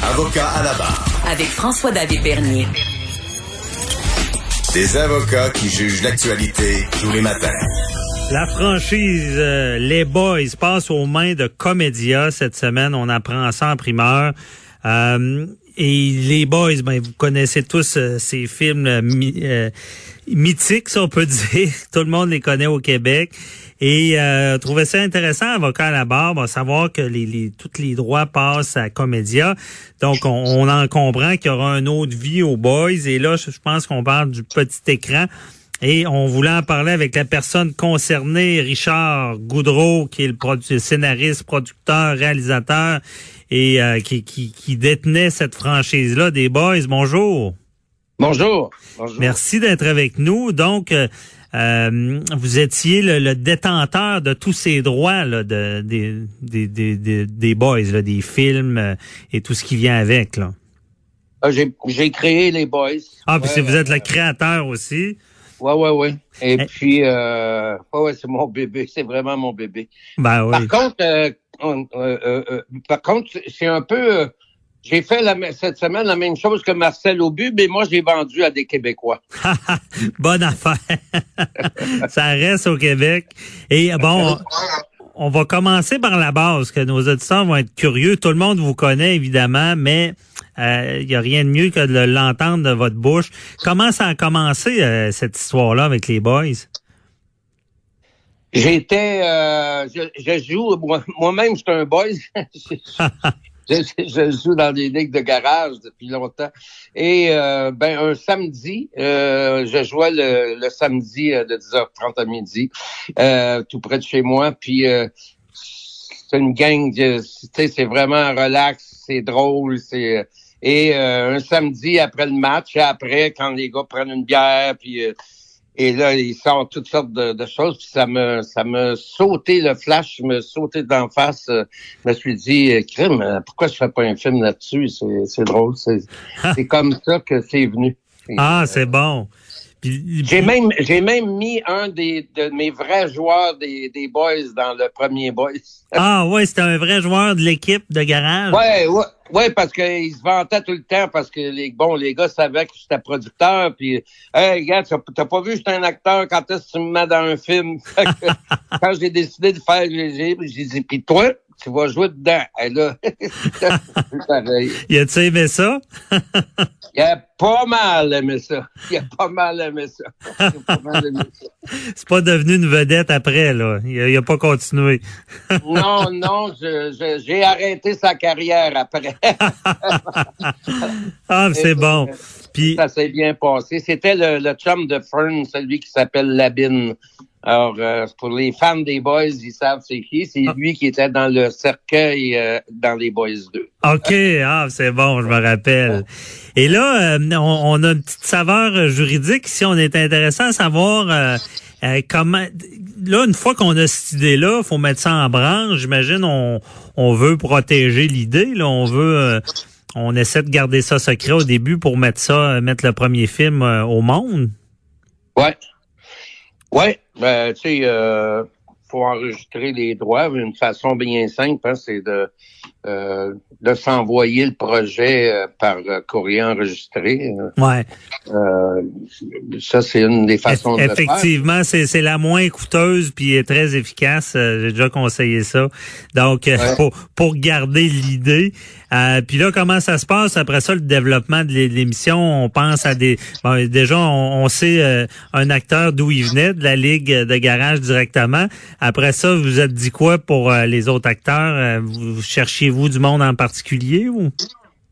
Avocat à la barre. Avec François-David Bernier. Des avocats qui jugent l'actualité tous les matins. La franchise euh, Les Boys passe aux mains de Comédia cette semaine. On apprend ça en primeur. Euh, et Les Boys, ben, vous connaissez tous euh, ces films euh, mythiques, si on peut dire. Tout le monde les connaît au Québec. Et euh, trouvais ça intéressant, avocat à la barre, savoir que les, les, tous les droits passent à Comédia. Donc, on, on en comprend qu'il y aura une autre vie aux Boys. Et là, je, pense qu'on parle du petit écran. Et on voulait en parler avec la personne concernée, Richard Goudreau, qui est le scénariste, producteur, réalisateur et euh, qui, qui, qui, détenait cette franchise-là des Boys. Bonjour. Bonjour. Bonjour. Merci d'être avec nous. Donc, euh, euh, vous étiez le, détenteur de tous ces droits là, de, des, des, des, des boys, là, des films euh, et tout ce qui vient avec. Là. Ah, j'ai créé les boys. Ah, puis vous êtes le créateur aussi. Ouais, ouais, ouais. Et eh. puis, euh, ouais, c'est mon bébé. C'est vraiment mon bébé. Ben, oui. Par contre, euh, euh, par contre, c'est un peu j'ai fait la, cette semaine la même chose que Marcel Aubu, mais moi, j'ai vendu à des Québécois. Bonne affaire. Ça reste au Québec. Et bon, on, va commencer par la base, que nos auditeurs vont être curieux. Tout le monde vous connaît, évidemment, mais il euh, n'y a rien de mieux que de l'entendre de votre bouche. Comment ça a commencé, euh, cette histoire-là, avec les boys? J'étais, euh, je, je, joue, moi-même, je suis un boys. Je, joue dans des ligues de garage depuis longtemps. Et euh, ben un samedi, euh, je jouais le, samedi euh, de 10h30 à midi, tout près de chez moi. Puis c'est une gang, c'est vraiment relax, c'est drôle, c'est et un samedi après le match, après quand les gars prennent une bière, puis et là, il sort toutes sortes de, choses. Puis ça me ça me sauté le flash, me sauté d'en face. Euh, je me suis dit, euh, crime, euh, pourquoi je fais pas un film là-dessus? C'est drôle. C'est comme ça que c'est venu. Ah, c'est bon. J'ai même j'ai même mis un des de mes vrais joueurs des, des boys dans le premier boys. Ah ouais, c'était un vrai joueur de l'équipe de garage. Ouais, ouais, ouais parce qu'il se vantait tout le temps parce que les bon les gars savaient que j'étais producteur puis hey gars, t'as pas vu j'étais un acteur quand est-ce que tu me mets dans un film? quand j'ai décidé de faire j'ai dit puis toi? Tu vas jouer dedans. Et là, Il a-tu aimé ça? Il a pas mal aimé ça. Il a pas mal aimé ça. C'est pas devenu une vedette après, là. Il a, pas continué. non, non, j'ai arrêté sa carrière après. ah, c'est bon. Puis... Ça s'est bien passé. C'était le, le chum de Fern, celui qui s'appelle Labine. Alors, euh, pour les fans des Boys, ils savent c'est qui. C'est ah. lui qui était dans le cercueil euh, dans les Boys 2. OK, ah, c'est bon, je me rappelle. Et là, euh, on, a une petite saveur juridique. Si on est intéressant à savoir comment... Là, une fois qu'on a cette idée-là, faut mettre ça en branche. J'imagine on, on veut protéger l'idée. Là, on veut... on essaie de garder ça secret au début pour mettre ça, mettre le premier film au monde. Ouais. Ouais, ben, tu sais, euh, faut enregistrer les droits. Une façon bien simple, hein, c'est de euh, de s'envoyer le projet euh, par euh, courrier enregistré. Ouais. Euh, ça, c'est une des façons de Effectivement, c'est c'est la moins coûteuse puis est très efficace. J'ai déjà conseillé ça. Donc, pour, pour garder l'idée. puis là, comment ça se passe après ça, le développement de l'émission? On pense à des... Bon, déjà, on, sait un acteur d'où il venait, de la Ligue de garage directement. Après ça, vous êtes dit quoi pour les autres acteurs? vous cherchiez vous du monde en particulier ou?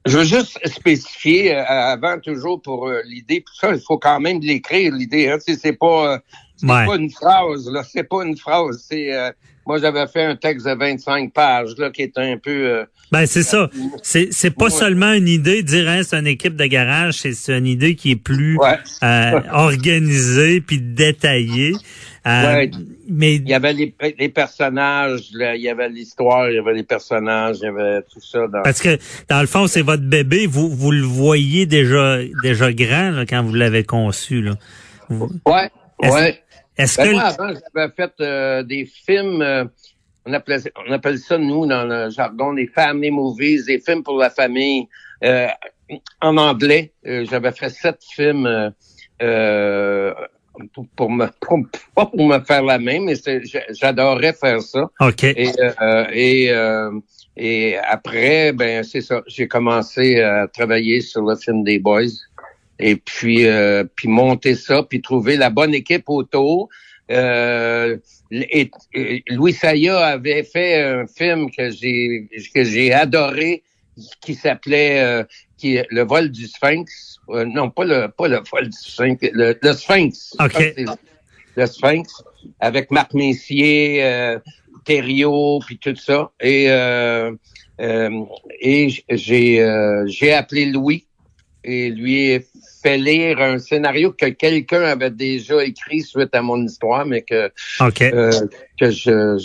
Je veux juste spécifier euh, avant toujours pour euh, l'idée, ça, il faut quand même l'écrire l'idée. Hein, c'est pas euh, C'est Ouais. pas une phrase, là. C'est pas une phrase. C'est euh, moi j'avais fait un texte de 25 pages là qui est un peu euh, Ben c'est ça. C'est c'est pas Ouais. seulement une idée de dire hein, c'est une équipe de garage, c'est une idée qui est plus ouais. euh, organisée puis détaillée. Euh. Mais Il y avait les, les personnages, là, il y avait l'histoire, il y avait les personnages, il y avait tout ça dans. parce que dans le fond c'est votre bébé, vous vous le voyez déjà déjà grand là, quand vous l'avez conçu là. Vous- Ouais, ouais. Est-ce Ben, que moi, avant, j'avais fait euh, des films, euh, on, appelait, on appelle ça, nous, dans le jargon, des family movies, des films pour la famille. Euh, en anglais, euh, j'avais fait sept films euh, euh, pour, pour me pour, pas pour me faire la main, mais j'adorais faire ça. OK. Et et et après, ben c'est ça. J'ai commencé à travailler sur le film des Boys et puis euh, puis monter ça, puis trouver la bonne équipe autour. Euh, et, et Louis Saya avait fait un film que j'ai que j'ai adoré qui s'appelait euh, qui le vol du Sphinx. Euh, non, pas le pas le vol du Sphinx, le, le Sphinx. OK. Je pense que c'est Le Sphinx avec Marc Messier, euh, Thériault, puis tout ça. Et euh, euh, et j'ai euh, j'ai appelé Louis et lui ai fait lire un scénario que quelqu'un avait déjà écrit suite à mon histoire, mais que euh, que je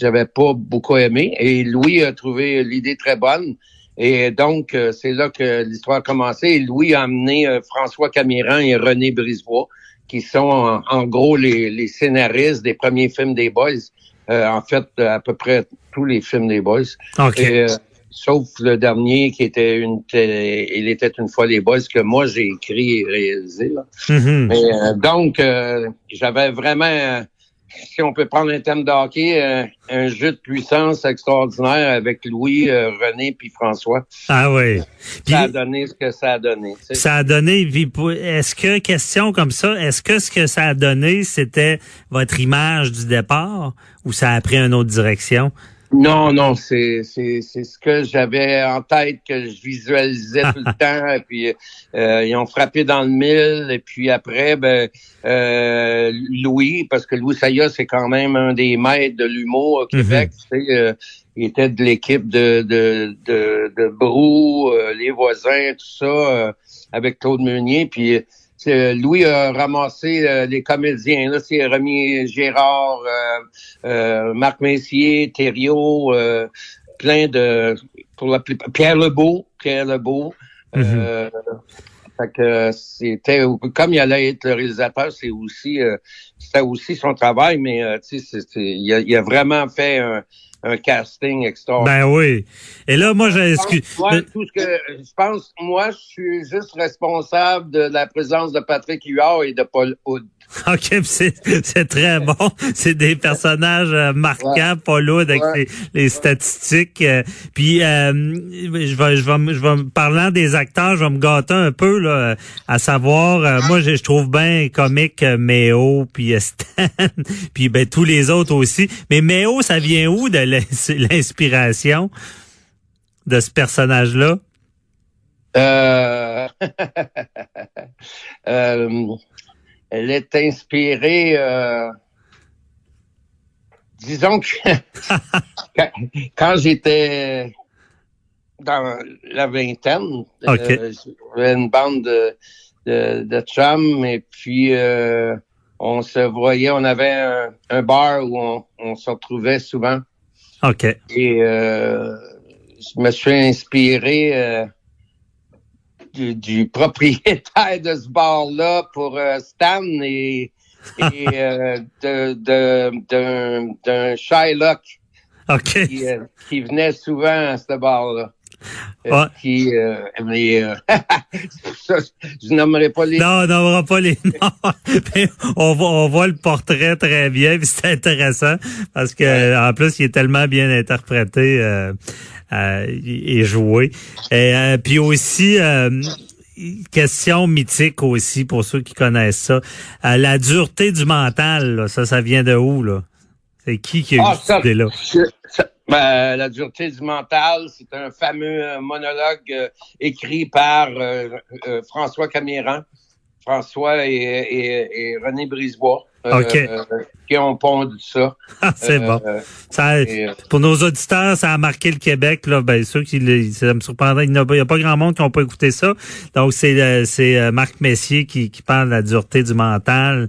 j'avais pas beaucoup aimé. Et Louis a trouvé l'idée très bonne. Et donc, euh, c'est là que l'histoire a commencé. Et Louis a amené euh, François Camiran et René Brisebois, qui sont en, en gros les, les scénaristes des premiers films des Boys. Euh, en fait, à peu près tous les films des Boys. OK. Et, euh, sauf le dernier qui était une il était une fois les Boys que moi j'ai écrit et réalisé. Là. Mhm. Mais euh, donc, euh, j'avais vraiment, euh, si on peut prendre un thème de hockey, euh, un jeu de puissance extraordinaire avec Louis, René puis François. Ah oui. Ça a donné ce que ça a donné. tu sais. ça a donné, est-ce que, question comme ça, est-ce que ce que ça a donné, c'était votre image du départ ou ça a pris une autre direction? Non, non, c'est c'est c'est ce que j'avais en tête que je visualisais tout le temps. Et puis euh, ils ont frappé dans le mille. Et puis après, ben euh, Louis, parce que Louis Saya, c'est quand même un des maîtres de l'humour au Québec. tu sais, euh, il était de l'équipe de de de, de Brou, euh, les voisins, tout ça, euh, avec Claude Meunier. Puis Louis a ramassé euh, les comédiens. Là, c'est Rémi Gérard, euh, euh, Marc Messier, Thériault, euh, plein de pour la plupart- Pierre Lebeau, Pierre Lebeau. euh, fait que c'était comme il allait être le réalisateur, c'est aussi euh, c'était aussi son travail, mais euh, tu sais, il a, il a vraiment fait un, un casting extraordinaire. Ben oui. Et là, moi, j'ai excuse. Moi, tout ce que je pense, moi, je suis juste responsable de la présence de Patrick Huard et de Paul Hood. OK, c'est c'est très bon. C'est des personnages euh, marquants, pas lourds avec Ouais. les, les statistiques. euh, puis euh, je vais je vais je vais parlant des acteurs, je vais me gâter un peu là, à savoir euh, moi je, je trouve bien comique euh, Méo puis euh, Stan puis ben tous les autres aussi. Mais Méo, ça vient où de l'inspiration de ce personnage-là? Euh, euh, elle est inspirée, euh, disons que quand, j'étais dans la vingtaine, j'avais une bande de, de, de chums et puis on se voyait, on avait un, un bar où on, on se retrouvait souvent. OK. Et euh, je me suis inspiré euh, du, du propriétaire de ce bar-là pour euh, Stan et, et euh, de, de, d'un, d'un Shylock OK. qui, euh, qui venait souvent à ce bar-là. Euh, Ouais. Qui, euh, mais, euh, ça, je nommerai pas les Non, on n'aura pas les noms. Mais on, voit, on voit le portrait très bien, puis c'est intéressant parce que en plus, il est tellement bien interprété euh, euh, et joué. Et euh, puis aussi, euh, question mythique aussi pour ceux qui connaissent ça. Euh, la dureté du mental, là, ça, ça vient de où là? C'est qui qui a Ah, eu ça, cette idée-là? je- ça- ben, la dureté du mental, c'est un fameux euh, monologue euh, écrit par euh, euh, François Camiran. François et, et, et René Brisebois. euh, OK. euh, qui ont pondu ça. Ah, c'est Euh, bon. Ça, et, euh, pour nos auditeurs, ça a marqué le Québec. Là, ben, ceux qui, le- ça me surprendrait. Il n'y a, pas- il y a pas grand monde qui n'a pas écouté ça. Donc, c'est c'est Marc Messier qui, qui parle de la dureté du mental.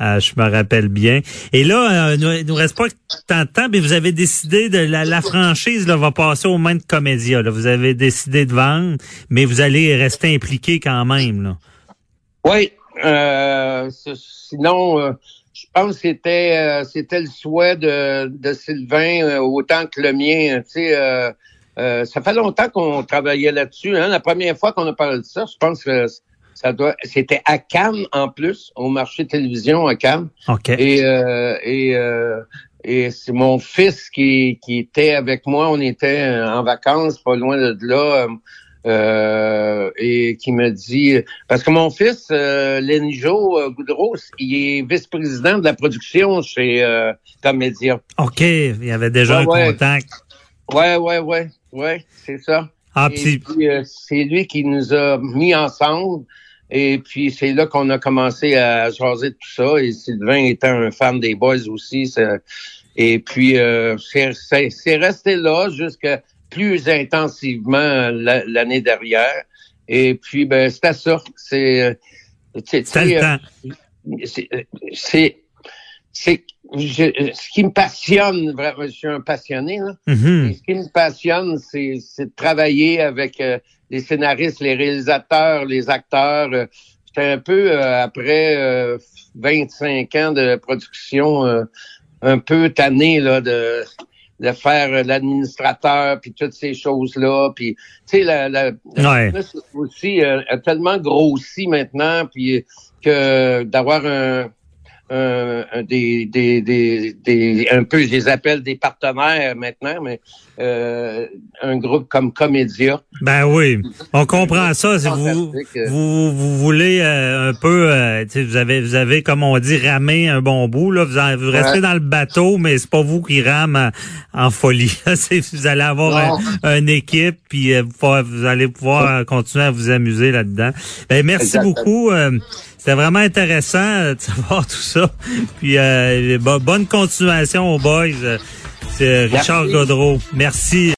Je me rappelle bien. Et là, euh, nous- il nous reste pas tant de temps, mais vous avez décidé de la, la franchise là, va passer aux mains de Comédia. Là. Vous avez décidé de vendre, mais vous allez rester impliqué quand même. Là. Oui, euh, sinon, euh, je pense que c'était euh, c'était le souhait de, de Sylvain euh, autant que le mien. Tu sais, euh, euh, ça fait longtemps qu'on travaillait là-dessus. Hein. La première fois qu'on a parlé de ça, je pense que ça doit. C'était à Cannes en plus, au marché télévision à Cannes. OK. Et euh, et euh, et c'est mon fils qui qui était avec moi. On était en vacances, pas loin de là. Euh, et qui me dit parce que mon fils euh, Lenjo euh, Goudreau, il est vice-président de la production chez euh, Comédia. OK. Il y avait déjà Ouais, un ouais. contact. Ouais, ouais, ouais, ouais, c'est ça. Ah, euh, c'est lui qui nous a mis ensemble. Et puis, c'est là qu'on a commencé à jaser de tout ça. Et Sylvain étant un fan des Boys aussi. ça- Et puis, euh, c'est resté là jusqu'à plus intensivement la- l'année dernière. Et puis, ben, c'était ça. C'est... euh, c'était euh, c'est c'est c'est je- ce qui me passionne vraiment je suis un passionné là Mhm. et ce qui me passionne c'est c'est de travailler avec euh, les scénaristes les réalisateurs les acteurs euh, j'étais un peu euh, après euh, 25 ans de production euh, un peu tanné là de de faire euh, l'administrateur puis toutes ces choses là puis tu sais la, la, la Ouais. aussi euh, a tellement grossi maintenant puis que d'avoir un, un- un- des, des, des, des un peu je les appelle des partenaires maintenant mais euh, un groupe comme Comédia Ben oui, on comprend ça. Si vous, vous, vous voulez euh, un peu, euh, vous avez, vous avez, comme on dit, ramé un bon bout. Là, vous, en- vous restez Ouais. dans le bateau, mais c'est pas vous qui rame en, en folie. Vous allez avoir un- une équipe, puis euh, vous, allez pouvoir euh, continuer à vous amuser là-dedans. Ben merci Exactement. beaucoup. C'était vraiment intéressant de savoir tout ça. Puis euh, bo- bonne continuation aux boys. C'est Richard Merci. Godreau. Merci.